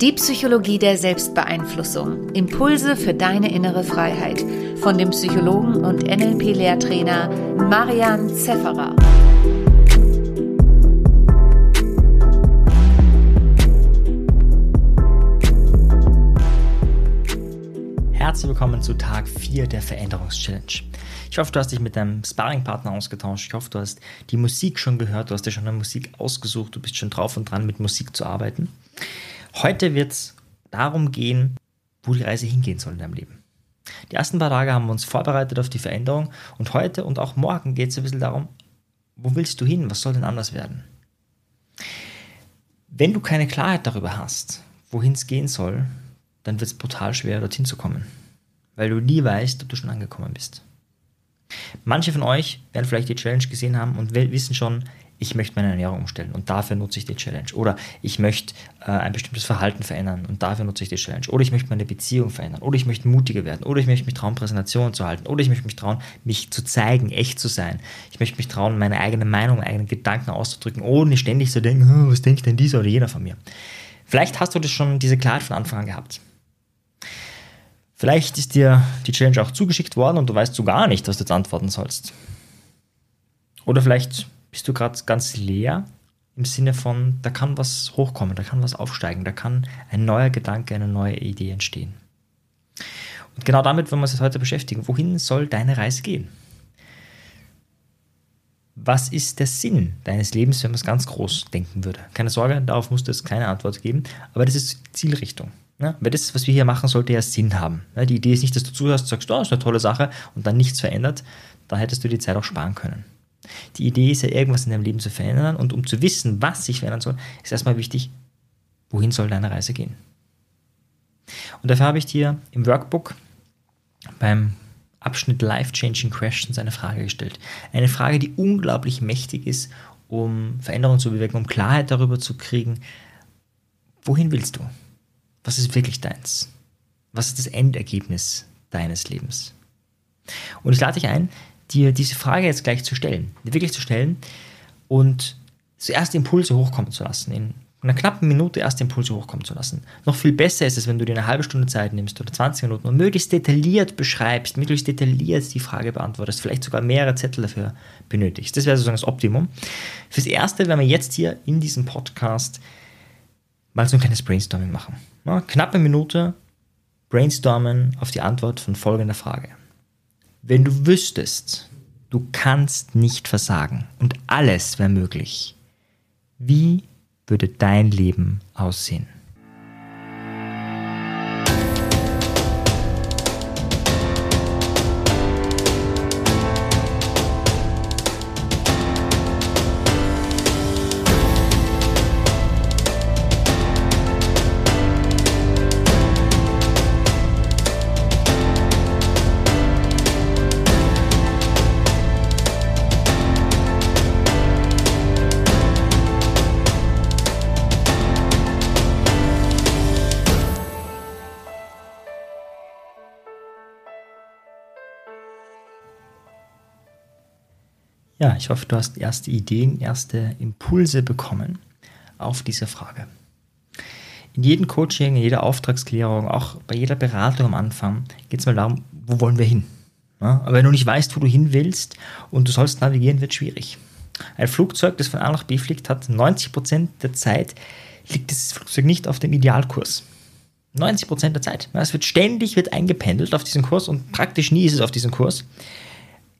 Die Psychologie der Selbstbeeinflussung. Impulse für deine innere Freiheit. Von dem Psychologen und NLP-Lehrtrainer Marian Zefferer. Herzlich willkommen zu Tag 4 der Veränderungschallenge. Ich hoffe, du hast dich mit deinem Sparringpartner ausgetauscht. Ich hoffe, du hast die Musik schon gehört, du hast dir schon eine Musik ausgesucht, du bist schon drauf und dran, mit Musik zu arbeiten. Heute wird es darum gehen, wo die Reise hingehen soll in deinem Leben. Die ersten paar Tage haben wir uns vorbereitet auf die Veränderung und heute und auch morgen geht es ein bisschen darum, wo willst du hin? Was soll denn anders werden? Wenn du keine Klarheit darüber hast, wohin es gehen soll, dann wird es brutal schwer, dorthin zu kommen, weil du nie weißt, ob du schon angekommen bist. Manche von euch werden vielleicht die Challenge gesehen haben und wissen schon, ich möchte meine Ernährung umstellen und dafür nutze ich die Challenge. Oder ich möchte äh, ein bestimmtes Verhalten verändern und dafür nutze ich die Challenge. Oder ich möchte meine Beziehung verändern. Oder ich möchte mutiger werden. Oder ich möchte mich trauen, Präsentationen zu halten. Oder ich möchte mich trauen, mich zu zeigen, echt zu sein. Ich möchte mich trauen, meine eigene Meinung, meine eigenen Gedanken auszudrücken, ohne ständig zu denken, oh, was denkt denn dieser oder jener von mir. Vielleicht hast du das schon diese Klarheit von Anfang an gehabt. Vielleicht ist dir die Challenge auch zugeschickt worden und du weißt so gar nicht, was du jetzt antworten sollst. Oder vielleicht bist du gerade ganz leer im Sinne von, da kann was hochkommen, da kann was aufsteigen, da kann ein neuer Gedanke, eine neue Idee entstehen. Und genau damit wollen wir uns heute beschäftigen. Wohin soll deine Reise gehen? Was ist der Sinn deines Lebens, wenn man es ganz groß denken würde? Keine Sorge, darauf musst du jetzt keine Antwort geben, aber das ist Zielrichtung. Ne? Weil das, was wir hier machen, sollte ja Sinn haben. Ne? Die Idee ist nicht, dass du zuhörst, sagst, oh, das ist eine tolle Sache und dann nichts verändert. Da hättest du die Zeit auch sparen können. Die Idee ist ja, irgendwas in deinem Leben zu verändern und um zu wissen, was sich verändern soll, ist erstmal wichtig, wohin soll deine Reise gehen. Und dafür habe ich dir im Workbook beim Abschnitt Life-Changing Questions eine Frage gestellt. Eine Frage, die unglaublich mächtig ist, um Veränderungen zu bewirken, um Klarheit darüber zu kriegen, wohin willst du? Was ist wirklich deins? Was ist das Endergebnis deines Lebens? Und ich lade dich ein, dir diese Frage jetzt gleich zu stellen, wirklich zu stellen und zuerst Impulse hochkommen zu lassen, in einer knappen Minute erst Impulse hochkommen zu lassen. Noch viel besser ist es, wenn du dir eine halbe Stunde Zeit nimmst oder 20 Minuten und möglichst detailliert beschreibst, möglichst detailliert die Frage beantwortest, vielleicht sogar mehrere Zettel dafür benötigst. Das wäre sozusagen das Optimum. Fürs Erste werden wir jetzt hier in diesem Podcast mal so ein kleines Brainstorming machen. Ja, knappe Minute brainstormen auf die Antwort von folgender Frage. Wenn du wüsstest, du kannst nicht versagen und alles wäre möglich, wie würde dein Leben aussehen? Ja, ich hoffe, du hast erste Ideen, erste Impulse bekommen auf diese Frage. In jedem Coaching, in jeder Auftragsklärung, auch bei jeder Beratung am Anfang geht es mal darum, wo wollen wir hin? Ja, aber wenn du nicht weißt, wo du hin willst und du sollst navigieren, wird schwierig. Ein Flugzeug, das von A nach B fliegt, hat 90% der Zeit liegt das Flugzeug nicht auf dem Idealkurs. 90% der Zeit. Es wird ständig wird eingependelt auf diesen Kurs und praktisch nie ist es auf diesem Kurs.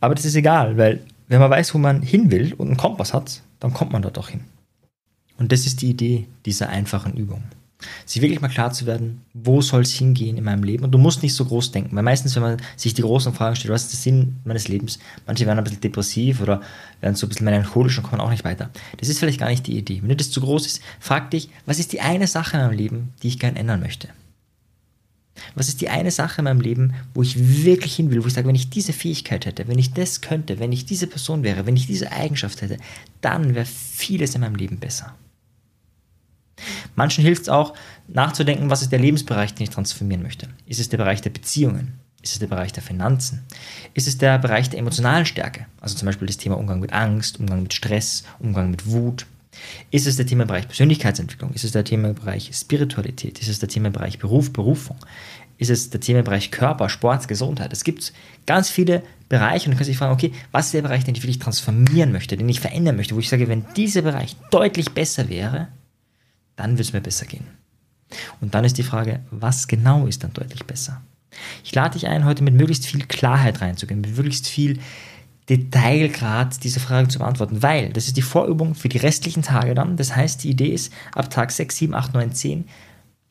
Aber das ist egal, weil wenn man weiß, wo man hin will und einen Kompass hat, dann kommt man dort auch hin. Und das ist die Idee dieser einfachen Übung. Sich wirklich mal klar zu werden, wo soll es hingehen in meinem Leben? Und du musst nicht so groß denken, weil meistens, wenn man sich die großen Fragen stellt, was ist der Sinn meines Lebens? Manche werden ein bisschen depressiv oder werden so ein bisschen melancholisch und kommen auch nicht weiter. Das ist vielleicht gar nicht die Idee. Wenn dir das zu groß ist, frag dich, was ist die eine Sache in meinem Leben, die ich gern ändern möchte? Was ist die eine Sache in meinem Leben, wo ich wirklich hin will, wo ich sage, wenn ich diese Fähigkeit hätte, wenn ich das könnte, wenn ich diese Person wäre, wenn ich diese Eigenschaft hätte, dann wäre vieles in meinem Leben besser. Manchen hilft es auch, nachzudenken, was ist der Lebensbereich, den ich transformieren möchte. Ist es der Bereich der Beziehungen? Ist es der Bereich der Finanzen? Ist es der Bereich der emotionalen Stärke? Also zum Beispiel das Thema Umgang mit Angst, Umgang mit Stress, Umgang mit Wut. Ist es der Themenbereich Persönlichkeitsentwicklung? Ist es der Themenbereich Spiritualität? Ist es der Themenbereich Beruf, Berufung? Ist es der Themenbereich Körper, Sport, Gesundheit? Es gibt ganz viele Bereiche und du kannst dich fragen, okay, was ist der Bereich, den ich wirklich transformieren möchte, den ich verändern möchte, wo ich sage, wenn dieser Bereich deutlich besser wäre, dann würde es mir besser gehen. Und dann ist die Frage, was genau ist dann deutlich besser? Ich lade dich ein, heute mit möglichst viel Klarheit reinzugehen, mit möglichst viel Detailgrad diese Frage zu beantworten, weil das ist die Vorübung für die restlichen Tage dann. Das heißt, die Idee ist, ab Tag 6, 7, 8, 9, 10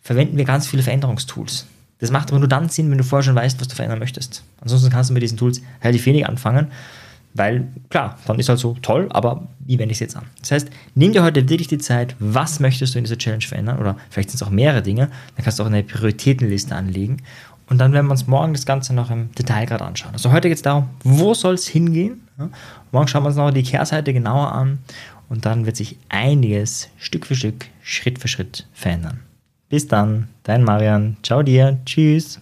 verwenden wir ganz viele Veränderungstools. Das macht aber nur dann Sinn, wenn du vorher schon weißt, was du verändern möchtest. Ansonsten kannst du mit diesen Tools relativ wenig anfangen, weil klar, dann ist halt so toll, aber wie wende ich es jetzt an? Das heißt, nimm dir heute wirklich die Zeit, was möchtest du in dieser Challenge verändern oder vielleicht sind es auch mehrere Dinge, dann kannst du auch eine Prioritätenliste anlegen und dann werden wir uns morgen das Ganze noch im Detail gerade anschauen. Also heute geht es darum, wo soll es hingehen? Ja, morgen schauen wir uns noch die Kehrseite genauer an und dann wird sich einiges Stück für Stück, Schritt für Schritt verändern. Bis dann, dein Marian. Ciao dir. Tschüss.